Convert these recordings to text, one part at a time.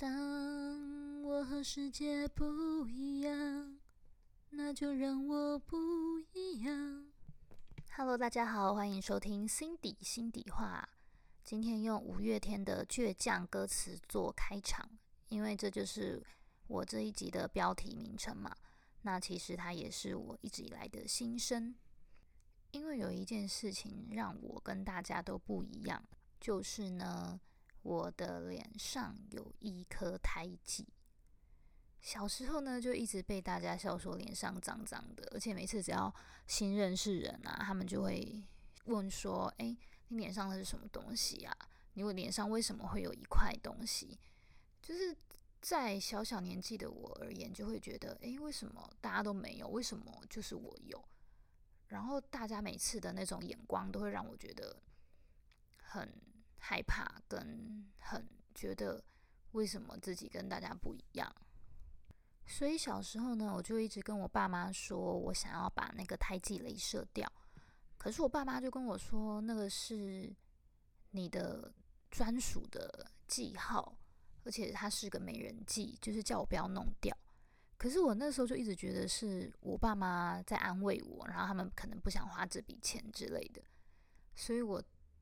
当我和世界不一样，那就让我不一样。Hello，大家好，欢迎收听心底心底话。今天用五月天的倔强歌词做开场，因为这就是我这一集的标题名称嘛。那其实它也是我一直以来的心声。因为有一件事情让我跟大家都不一样，就是呢。我的脸上有一颗胎记，小时候呢就一直被大家笑说脸上脏脏的，而且每次只要新认识人啊，他们就会问说：“哎，你脸上的是什么东西啊？你我脸上为什么会有一块东西？”就是在小小年纪的我而言，就会觉得：“哎，为什么大家都没有？为什么就是我有？”然后大家每次的那种眼光都会让我觉得很。害怕跟很觉得为什么自己跟大家不一样，所以小时候呢，我就一直跟我爸妈说我想要把那个胎记镭射掉。可是我爸妈就跟我说，那个是你的专属的记号，而且它是个美人计，就是叫我不要弄掉。可是我那时候就一直觉得是我爸妈在安慰我，然后他们可能不想花这笔钱之类的，所以我。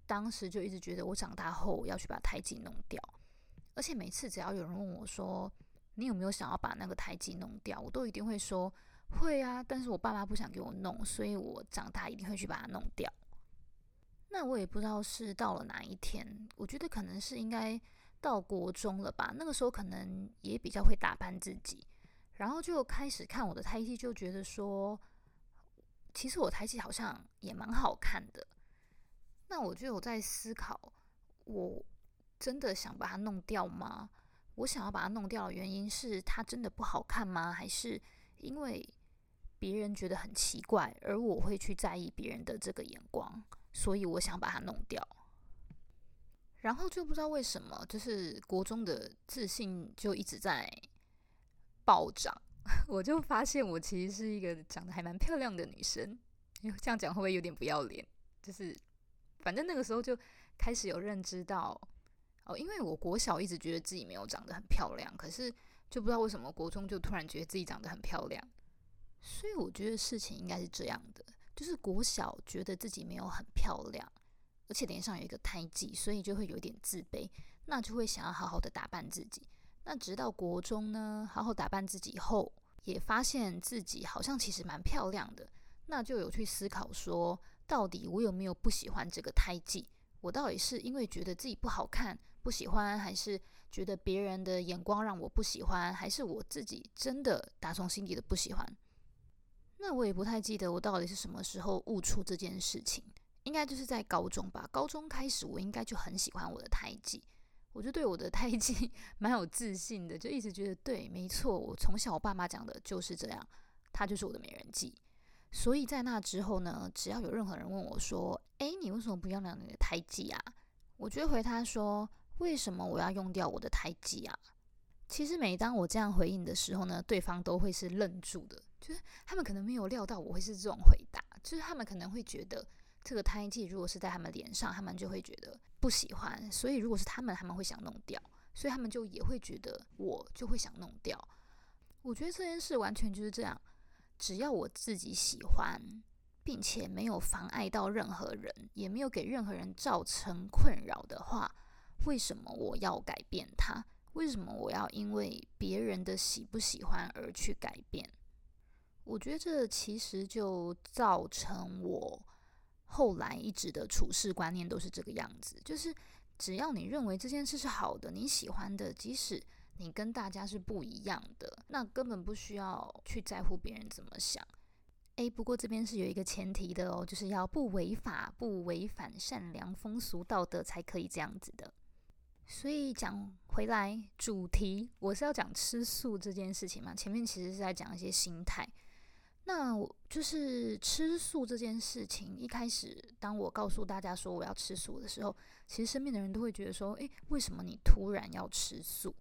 当时就一直觉得我长大后要去把胎记弄掉，而且每次只要有人问我说你有没有想要把那个胎记弄掉，我都一定会说会啊。但是我爸妈不想给我弄，所以我长大一定会去把它弄掉。那我也不知道是到了哪一天，我觉得可能是应该到国中了吧。那个时候可能也比较会打扮自己，然后就开始看我的胎记，就觉得说其实我胎记好像也蛮好看的。那我就有在思考，我真的想把它弄掉吗？我想要把它弄掉的原因是它真的不好看吗？还是因为别人觉得很奇怪，而我会去在意别人的这个眼光，所以我想把它弄掉。然后就不知道为什么，就是国中的自信就一直在暴涨，我就发现我其实是一个长得还蛮漂亮的女生。这样讲会不会有点不要脸？就是。反正那个时候就开始有认知到哦，因为我国小一直觉得自己没有长得很漂亮，可是就不知道为什么国中就突然觉得自己长得很漂亮，所以我觉得事情应该是这样的，就是国小觉得自己没有很漂亮，而且脸上有一个胎记，所以就会有点自卑，那就会想要好好的打扮自己。那直到国中呢，好好打扮自己后，也发现自己好像其实蛮漂亮的，那就有去思考说。到底我有没有不喜欢这个胎记？我到底是因为觉得自己不好看不喜欢，还是觉得别人的眼光让我不喜欢，还是我自己真的打从心底的不喜欢？那我也不太记得我到底是什么时候悟出这件事情，应该就是在高中吧。高中开始，我应该就很喜欢我的胎记，我就对我的胎记 蛮有自信的，就一直觉得对，没错，我从小我爸妈讲的就是这样，它就是我的美人计。所以在那之后呢，只要有任何人问我说：“诶，你为什么不用掉你的胎记啊？”我就会回他说：“为什么我要用掉我的胎记啊？”其实每当我这样回应的时候呢，对方都会是愣住的，就是他们可能没有料到我会是这种回答，就是他们可能会觉得这个胎记如果是在他们脸上，他们就会觉得不喜欢，所以如果是他们，他们会想弄掉，所以他们就也会觉得我就会想弄掉。我觉得这件事完全就是这样。只要我自己喜欢，并且没有妨碍到任何人，也没有给任何人造成困扰的话，为什么我要改变它？为什么我要因为别人的喜不喜欢而去改变？我觉得这其实就造成我后来一直的处事观念都是这个样子，就是只要你认为这件事是好的，你喜欢的，即使。你跟大家是不一样的，那根本不需要去在乎别人怎么想。诶，不过这边是有一个前提的哦，就是要不违法、不违反善良风俗道德才可以这样子的。所以讲回来，主题我是要讲吃素这件事情嘛。前面其实是在讲一些心态。那我就是吃素这件事情，一开始当我告诉大家说我要吃素的时候，其实身边的人都会觉得说：诶，为什么你突然要吃素？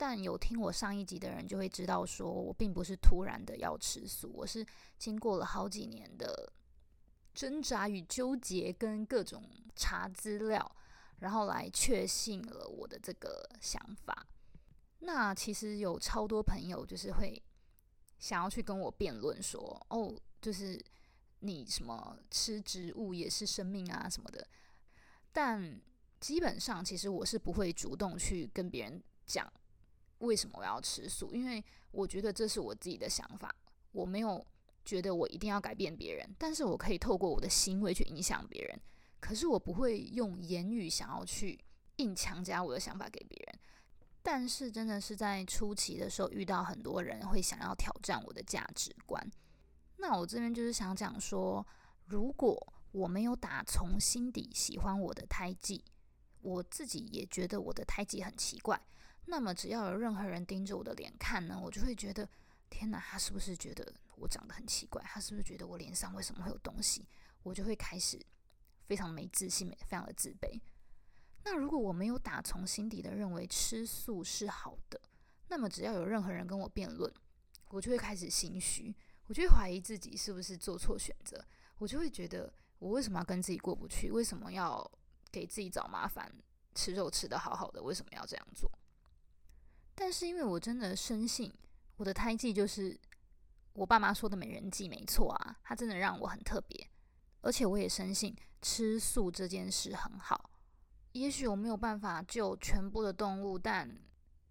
但有听我上一集的人就会知道，说我并不是突然的要吃素，我是经过了好几年的挣扎与纠结，跟各种查资料，然后来确信了我的这个想法。那其实有超多朋友就是会想要去跟我辩论说，哦，就是你什么吃植物也是生命啊什么的。但基本上，其实我是不会主动去跟别人讲为什么我要吃素，因为我觉得这是我自己的想法，我没有觉得我一定要改变别人，但是我可以透过我的行为去影响别人。可是我不会用言语想要去硬强加我的想法给别人。但是真的是在初期的时候遇到很多人会想要挑战我的价值观。那我这边就是想讲说，如果我没有打从心底喜欢我的胎记，我自己也觉得我的胎记很奇怪，那么只要有任何人盯着我的脸看呢，我就会觉得天哪，他是不是觉得我长得很奇怪？他是不是觉得我脸上为什么会有东西？我就会开始。非常没自信，非常的自卑。那如果我没有打从心底的认为吃素是好的，那么只要有任何人跟我辩论，我就会开始心虚，我就会怀疑自己是不是做错选择，我就会觉得我为什么要跟自己过不去？为什么要给自己找麻烦？吃肉吃的好好的，为什么要这样做？但是因为我真的深信我的胎记就是我爸妈说的美人计，没错啊，它真的让我很特别。而且我也深信吃素这件事很好。也许我没有办法救全部的动物，但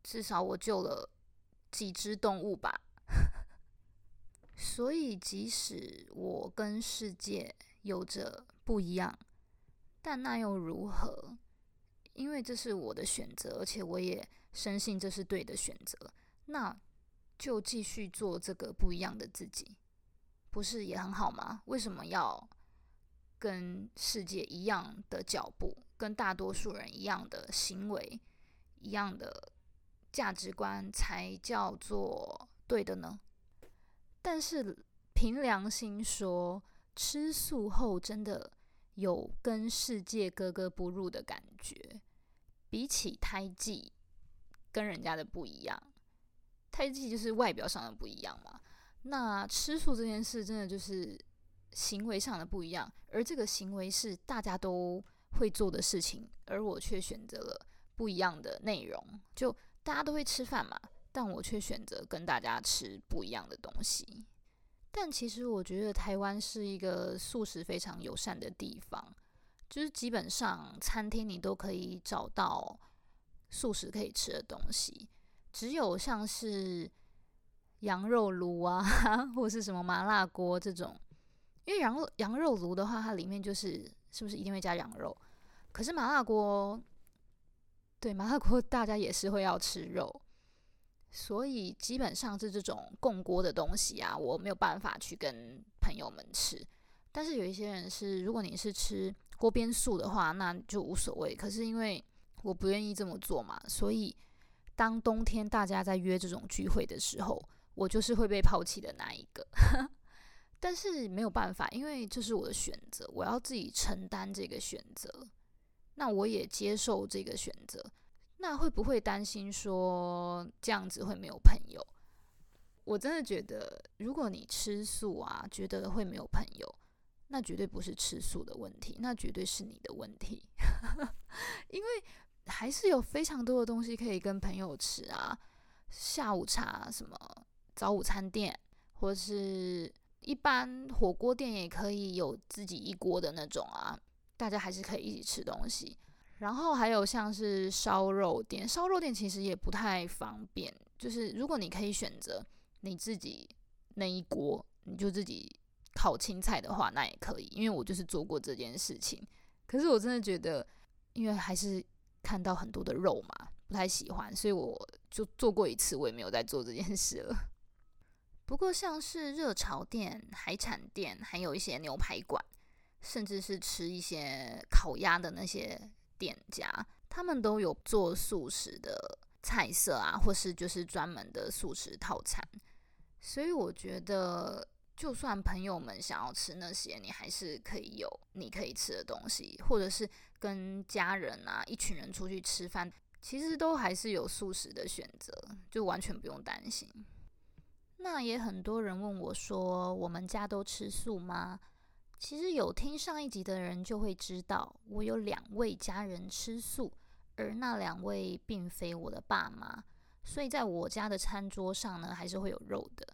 至少我救了几只动物吧。所以，即使我跟世界有着不一样，但那又如何？因为这是我的选择，而且我也深信这是对的选择。那就继续做这个不一样的自己，不是也很好吗？为什么要？跟世界一样的脚步，跟大多数人一样的行为，一样的价值观，才叫做对的呢？但是凭良心说，吃素后真的有跟世界格格不入的感觉。比起胎记，跟人家的不一样，胎记就是外表上的不一样嘛。那吃素这件事，真的就是。行为上的不一样，而这个行为是大家都会做的事情，而我却选择了不一样的内容。就大家都会吃饭嘛，但我却选择跟大家吃不一样的东西。但其实我觉得台湾是一个素食非常友善的地方，就是基本上餐厅你都可以找到素食可以吃的东西，只有像是羊肉炉啊，或是什么麻辣锅这种。因为羊肉羊肉炉的话，它里面就是是不是一定会加羊肉？可是麻辣锅，对麻辣锅大家也是会要吃肉，所以基本上是这种共锅的东西啊，我没有办法去跟朋友们吃。但是有一些人是，如果你是吃锅边素的话，那就无所谓。可是因为我不愿意这么做嘛，所以当冬天大家在约这种聚会的时候，我就是会被抛弃的那一个。但是没有办法，因为这是我的选择，我要自己承担这个选择。那我也接受这个选择。那会不会担心说这样子会没有朋友？我真的觉得，如果你吃素啊，觉得会没有朋友，那绝对不是吃素的问题，那绝对是你的问题。因为还是有非常多的东西可以跟朋友吃啊，下午茶、什么早午餐店，或是。一般火锅店也可以有自己一锅的那种啊，大家还是可以一起吃东西。然后还有像是烧肉店，烧肉店其实也不太方便。就是如果你可以选择你自己那一锅，你就自己烤青菜的话，那也可以。因为我就是做过这件事情，可是我真的觉得，因为还是看到很多的肉嘛，不太喜欢，所以我就做过一次，我也没有再做这件事了。不过，像是热潮店、海产店，还有一些牛排馆，甚至是吃一些烤鸭的那些店家，他们都有做素食的菜色啊，或是就是专门的素食套餐。所以我觉得，就算朋友们想要吃那些，你还是可以有你可以吃的东西，或者是跟家人啊一群人出去吃饭，其实都还是有素食的选择，就完全不用担心。那也很多人问我说：“我们家都吃素吗？”其实有听上一集的人就会知道，我有两位家人吃素，而那两位并非我的爸妈。所以在我家的餐桌上呢，还是会有肉的。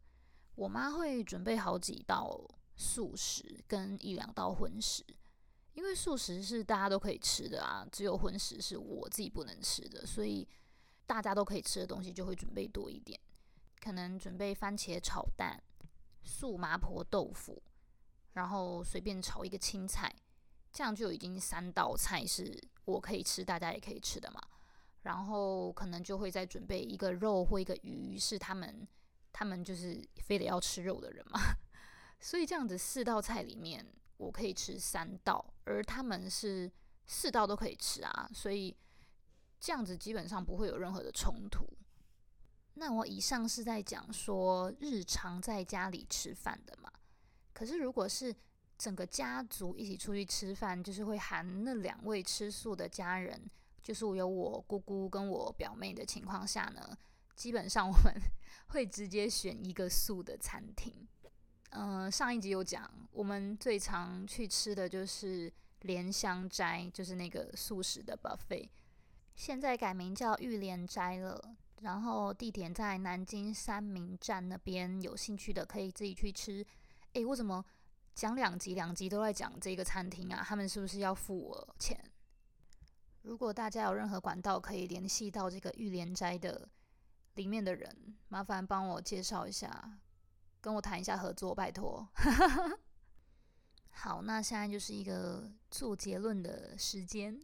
我妈会准备好几道素食跟一两道荤食，因为素食是大家都可以吃的啊，只有荤食是我自己不能吃的，所以大家都可以吃的东西就会准备多一点，可能准备番茄炒蛋、素麻婆豆腐，然后随便炒一个青菜，这样就已经三道菜是我可以吃，大家也可以吃的嘛。然后可能就会再准备一个肉或一个鱼，是他们。他们就是非得要吃肉的人嘛，所以这样子四道菜里面，我可以吃三道，而他们是四道都可以吃啊，所以这样子基本上不会有任何的冲突。那我以上是在讲说日常在家里吃饭的嘛，可是如果是整个家族一起出去吃饭，就是会含那两位吃素的家人，就是我有我姑姑跟我表妹的情况下呢。基本上我们 会直接选一个素的餐厅。嗯，上一集有讲，我们最常去吃的就是莲香斋，就是那个素食的 buffet。现在改名叫玉莲斋了，然后地点在南京三明站那边，有兴趣的可以自己去吃。诶，我怎么讲两集两集都在讲这个餐厅啊？他们是不是要付我钱？如果大家有任何管道可以联系到这个玉莲斋的。里面的人，麻烦帮我介绍一下，跟我谈一下合作，拜托。好，那现在就是一个做结论的时间。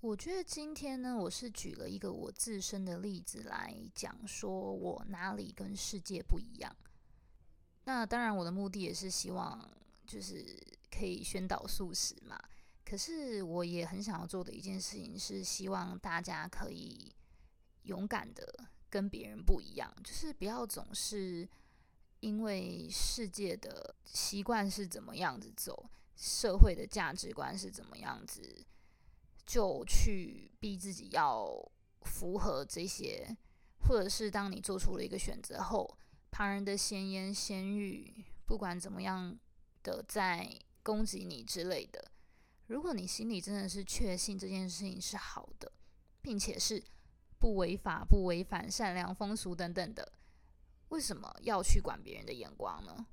我觉得今天呢，我是举了一个我自身的例子来讲，说我哪里跟世界不一样。那当然，我的目的也是希望，就是可以宣导素食嘛。可是，我也很想要做的一件事情是，希望大家可以。勇敢的跟别人不一样，就是不要总是因为世界的习惯是怎么样子走，社会的价值观是怎么样子，就去逼自己要符合这些，或者是当你做出了一个选择后，旁人的闲言闲语，不管怎么样的在攻击你之类的，如果你心里真的是确信这件事情是好的，并且是。不违法、不违反善良风俗等等的，为什么要去管别人的眼光呢？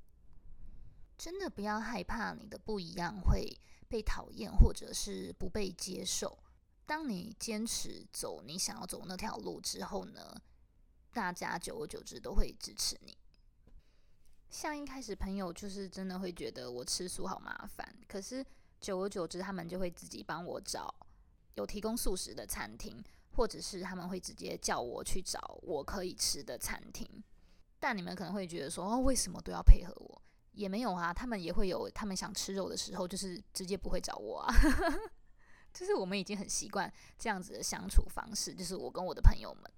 真的不要害怕你的不一样会被讨厌，或者是不被接受。当你坚持走你想要走那条路之后呢，大家久而久之都会支持你。像一开始朋友就是真的会觉得我吃素好麻烦，可是久而久之他们就会自己帮我找有提供素食的餐厅。或者是他们会直接叫我去找我可以吃的餐厅，但你们可能会觉得说，哦，为什么都要配合我？也没有啊，他们也会有他们想吃肉的时候，就是直接不会找我啊。就是我们已经很习惯这样子的相处方式，就是我跟我的朋友们。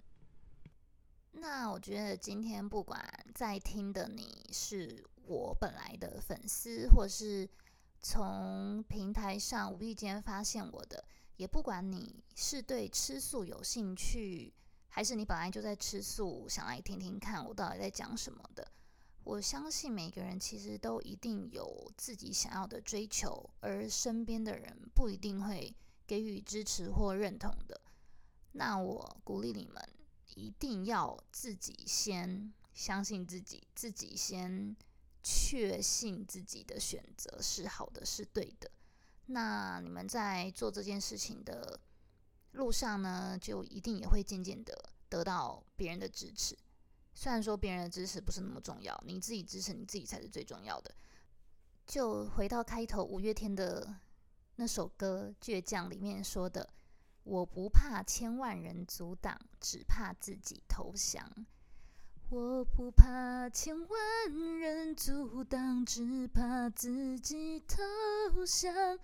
那我觉得今天不管在听的你是我本来的粉丝，或是从平台上无意间发现我的。也不管你是对吃素有兴趣，还是你本来就在吃素，想来听听看我到底在讲什么的。我相信每个人其实都一定有自己想要的追求，而身边的人不一定会给予支持或认同的。那我鼓励你们一定要自己先相信自己，自己先确信自己的选择是好的，是对的。那你们在做这件事情的路上呢，就一定也会渐渐的得到别人的支持。虽然说别人的支持不是那么重要，你自己支持你自己才是最重要的。就回到开头五月天的那首歌《倔强》里面说的：“我不怕千万人阻挡，只怕自己投降。我不怕千万人阻挡，只怕自己投降。”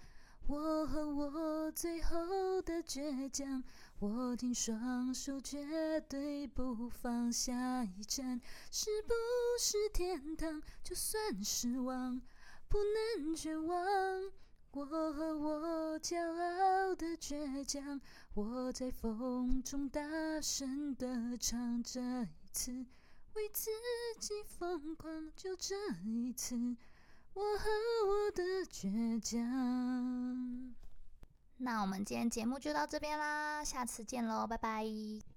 我和我最后的倔强，握紧双手，绝对不放。下一站是不是天堂？就算失望，不能绝望。我和我骄傲的倔强，我在风中大声的唱。这一次，为自己疯狂，就这一次。我和我的倔强。那我们今天节目就到这边啦，下次见喽，拜拜。